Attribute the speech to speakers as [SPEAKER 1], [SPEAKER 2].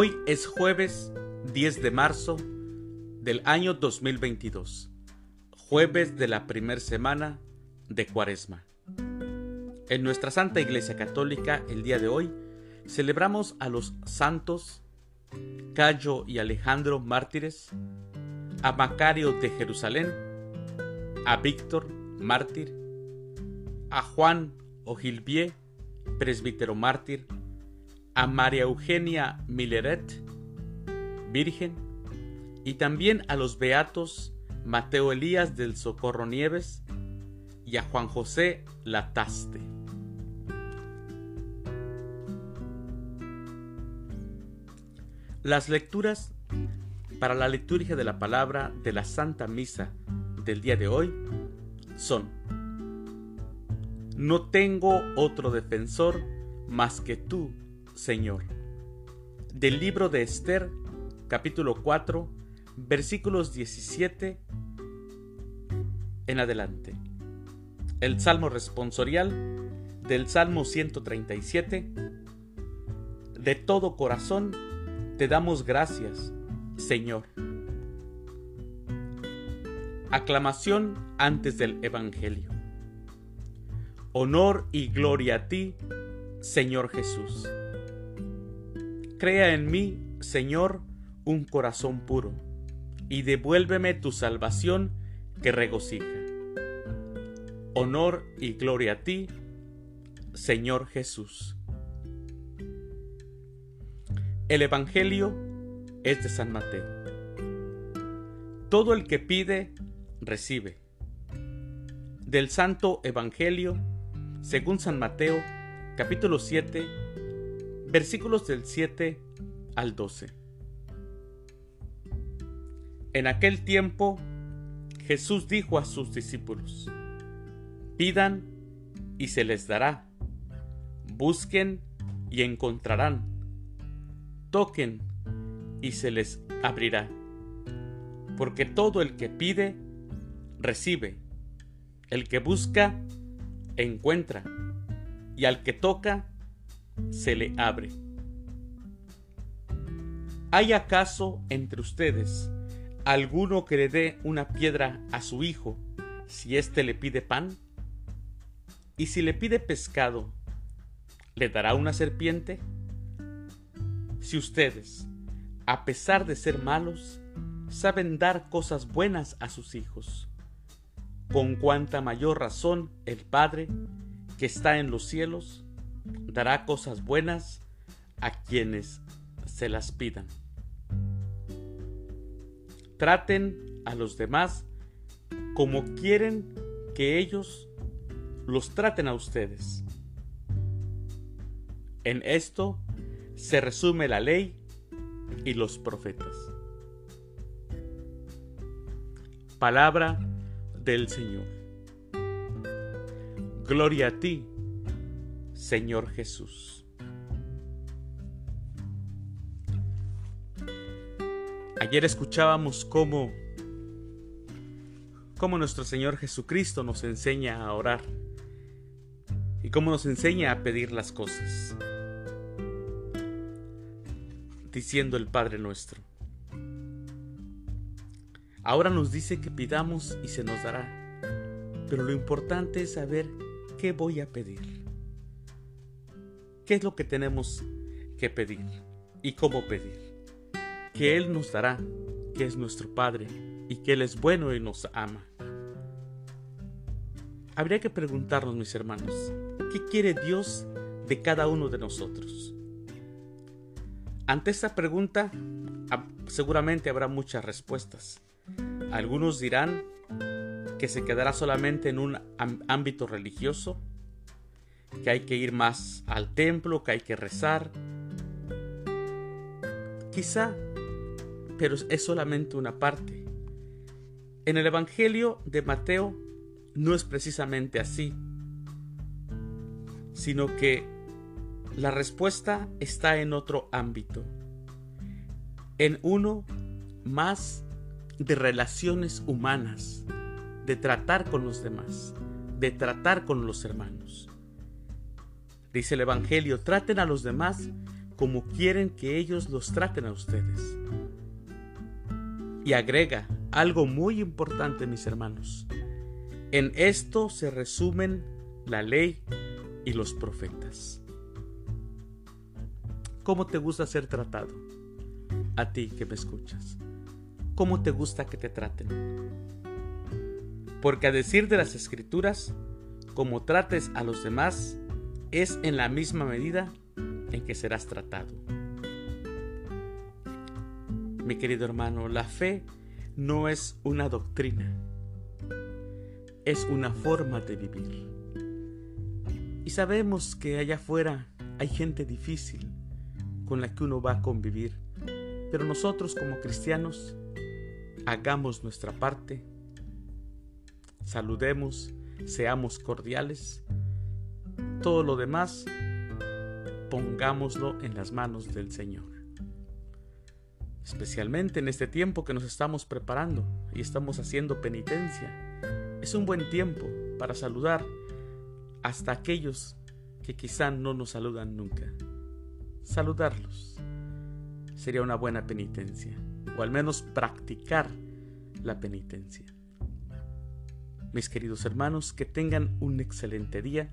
[SPEAKER 1] Hoy es jueves 10 de marzo del año 2022, jueves de la primera semana de Cuaresma. En nuestra Santa Iglesia Católica el día de hoy celebramos a los santos Cayo y Alejandro mártires, a Macario de Jerusalén, a Víctor mártir, a Juan Ogilvie, presbítero mártir, a María Eugenia Milleret, virgen, y también a los beatos Mateo Elías del Socorro Nieves y a Juan José Lataste. Las lecturas para la liturgia de la palabra de la Santa Misa del día de hoy son No tengo otro defensor más que tú, Señor. Del libro de Esther, capítulo 4, versículos 17 en adelante. El Salmo responsorial del Salmo 137. De todo corazón te damos gracias, Señor. Aclamación antes del Evangelio. Honor y gloria a ti, Señor Jesús. Crea en mí, Señor, un corazón puro, y devuélveme tu salvación que regocija. Honor y gloria a ti, Señor Jesús. El Evangelio es de San Mateo. Todo el que pide, recibe. Del Santo Evangelio, según San Mateo, capítulo 7, versículos del 7 al 12. En aquel tiempo, Jesús dijo a sus discípulos, pidan y se les dará, busquen y encontrarán toquen y se les abrirá. Porque todo el que pide, recibe. El que busca, encuentra. Y al que toca, se le abre. ¿Hay acaso entre ustedes alguno que le dé una piedra a su hijo si éste le pide pan? ¿Y si le pide pescado, le dará una serpiente? Si ustedes, a pesar de ser malos, saben dar cosas buenas a sus hijos, con cuánta mayor razón el Padre, que está en los cielos, dará cosas buenas a quienes se las pidan. Traten a los demás como quieren que ellos los traten a ustedes. En esto se resume la ley y los profetas. Palabra del Señor. Gloria a ti, Señor Jesús. Ayer escuchábamos cómo, cómo nuestro Señor Jesucristo nos enseña a orar y cómo nos enseña a pedir las cosas diciendo el Padre nuestro. Ahora nos dice que pidamos y se nos dará, pero lo importante es saber qué voy a pedir. ¿Qué es lo que tenemos que pedir y cómo pedir? Que Él nos dará, que es nuestro Padre y que Él es bueno y nos ama. Habría que preguntarnos, mis hermanos, ¿qué quiere Dios de cada uno de nosotros? Ante esta pregunta seguramente habrá muchas respuestas. Algunos dirán que se quedará solamente en un ámbito religioso, que hay que ir más al templo, que hay que rezar. Quizá, pero es solamente una parte. En el Evangelio de Mateo no es precisamente así, sino que la respuesta está en otro ámbito, en uno más de relaciones humanas, de tratar con los demás, de tratar con los hermanos. Dice el Evangelio, traten a los demás como quieren que ellos los traten a ustedes. Y agrega algo muy importante, mis hermanos. En esto se resumen la ley y los profetas. ¿Cómo te gusta ser tratado? A ti que me escuchas. ¿Cómo te gusta que te traten? Porque a decir de las escrituras, como trates a los demás, es en la misma medida en que serás tratado. Mi querido hermano, la fe no es una doctrina, es una forma de vivir. Y sabemos que allá afuera hay gente difícil con la que uno va a convivir, pero nosotros como cristianos hagamos nuestra parte, saludemos, seamos cordiales, todo lo demás pongámoslo en las manos del Señor. Especialmente en este tiempo que nos estamos preparando y estamos haciendo penitencia. Es un buen tiempo para saludar hasta aquellos que quizá no nos saludan nunca. Saludarlos sería una buena penitencia, o al menos practicar la penitencia. Mis queridos hermanos, que tengan un excelente día,